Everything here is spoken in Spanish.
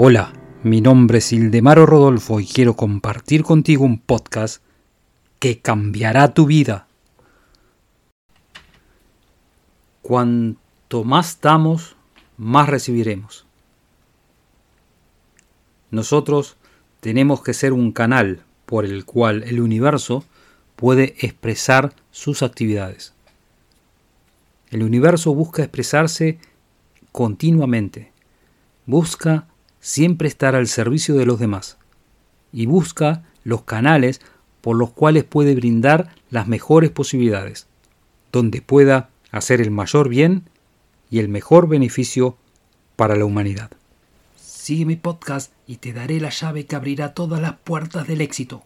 Hola, mi nombre es Ildemaro Rodolfo y quiero compartir contigo un podcast que cambiará tu vida. Cuanto más damos, más recibiremos. Nosotros tenemos que ser un canal por el cual el universo puede expresar sus actividades. El universo busca expresarse continuamente, busca siempre estar al servicio de los demás y busca los canales por los cuales puede brindar las mejores posibilidades, donde pueda hacer el mayor bien y el mejor beneficio para la humanidad. Sigue mi podcast y te daré la llave que abrirá todas las puertas del éxito.